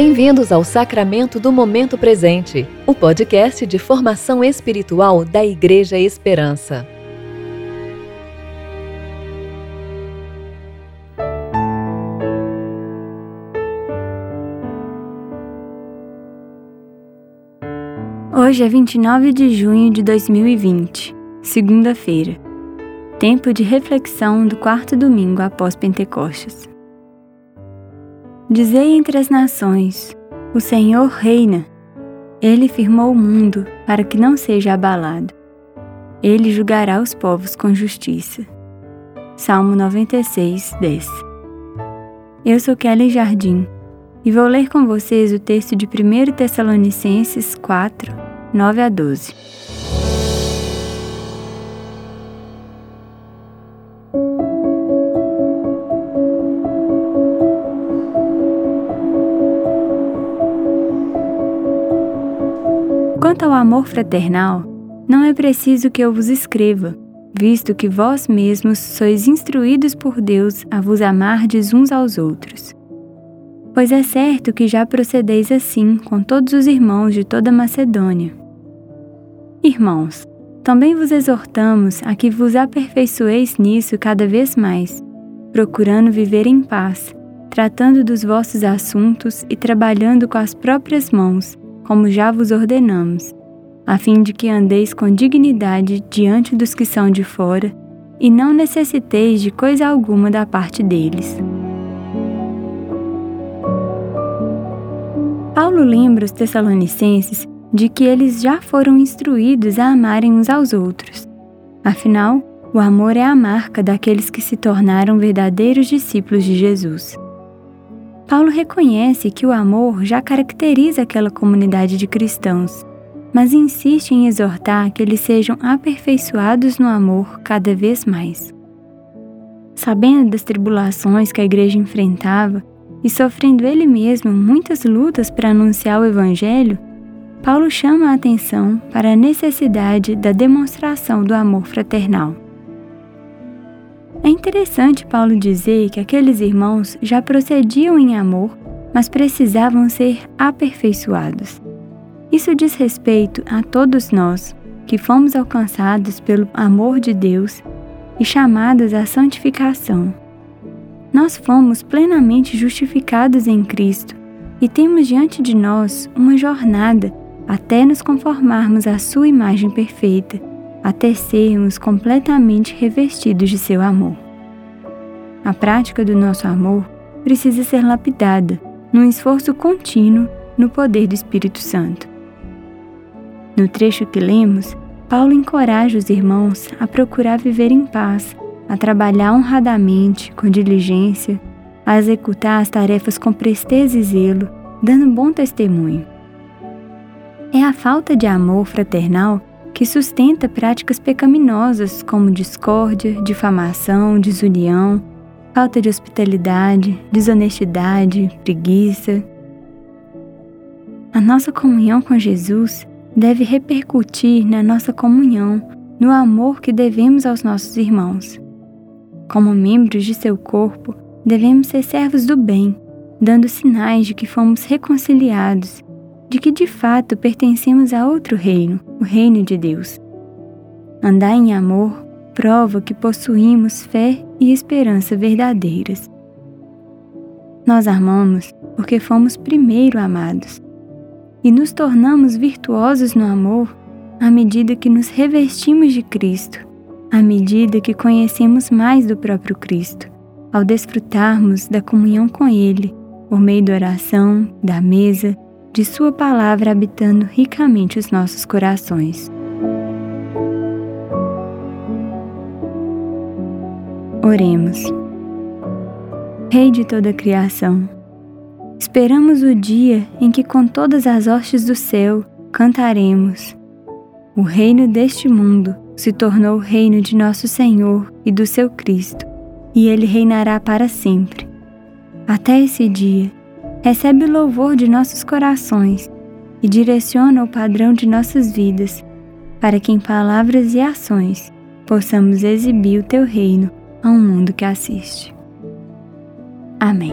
Bem-vindos ao Sacramento do Momento Presente, o podcast de formação espiritual da Igreja Esperança. Hoje é 29 de junho de 2020, segunda-feira, tempo de reflexão do quarto domingo após Pentecostes. Dizei entre as nações: O Senhor reina. Ele firmou o mundo para que não seja abalado. Ele julgará os povos com justiça. Salmo 96, 10. Eu sou Kelly Jardim e vou ler com vocês o texto de 1 Tessalonicenses 4, 9 a 12. Quanto ao amor fraternal, não é preciso que eu vos escreva, visto que vós mesmos sois instruídos por Deus a vos amardes uns aos outros. Pois é certo que já procedeis assim com todos os irmãos de toda Macedônia. Irmãos, também vos exortamos a que vos aperfeiçoeis nisso cada vez mais, procurando viver em paz, tratando dos vossos assuntos e trabalhando com as próprias mãos como já vos ordenamos, a fim de que andeis com dignidade diante dos que são de fora e não necessiteis de coisa alguma da parte deles. Paulo lembra os Tessalonicenses de que eles já foram instruídos a amarem uns aos outros. Afinal, o amor é a marca daqueles que se tornaram verdadeiros discípulos de Jesus. Paulo reconhece que o amor já caracteriza aquela comunidade de cristãos, mas insiste em exortar que eles sejam aperfeiçoados no amor cada vez mais. Sabendo das tribulações que a igreja enfrentava e sofrendo ele mesmo muitas lutas para anunciar o Evangelho, Paulo chama a atenção para a necessidade da demonstração do amor fraternal. É interessante Paulo dizer que aqueles irmãos já procediam em amor, mas precisavam ser aperfeiçoados. Isso diz respeito a todos nós que fomos alcançados pelo amor de Deus e chamados à santificação. Nós fomos plenamente justificados em Cristo e temos diante de nós uma jornada até nos conformarmos à Sua imagem perfeita até sermos completamente revestidos de seu amor. A prática do nosso amor precisa ser lapidada num esforço contínuo no poder do Espírito Santo. No trecho que lemos, Paulo encoraja os irmãos a procurar viver em paz, a trabalhar honradamente, com diligência, a executar as tarefas com presteza e zelo, dando bom testemunho. É a falta de amor fraternal que sustenta práticas pecaminosas como discórdia, difamação, desunião, falta de hospitalidade, desonestidade, preguiça. A nossa comunhão com Jesus deve repercutir na nossa comunhão, no amor que devemos aos nossos irmãos. Como membros de seu corpo, devemos ser servos do bem, dando sinais de que fomos reconciliados de que de fato pertencemos a outro reino, o reino de Deus. Andar em amor prova que possuímos fé e esperança verdadeiras. Nós amamos porque fomos primeiro amados e nos tornamos virtuosos no amor à medida que nos revestimos de Cristo, à medida que conhecemos mais do próprio Cristo, ao desfrutarmos da comunhão com Ele por meio da oração, da mesa de Sua palavra habitando ricamente os nossos corações. Oremos. Rei de toda a criação, esperamos o dia em que, com todas as hostes do céu, cantaremos. O reino deste mundo se tornou o reino de nosso Senhor e do seu Cristo, e ele reinará para sempre. Até esse dia, recebe o louvor de nossos corações e direciona o padrão de nossas vidas, para que em palavras e ações possamos exibir o teu reino a um mundo que assiste. Amém.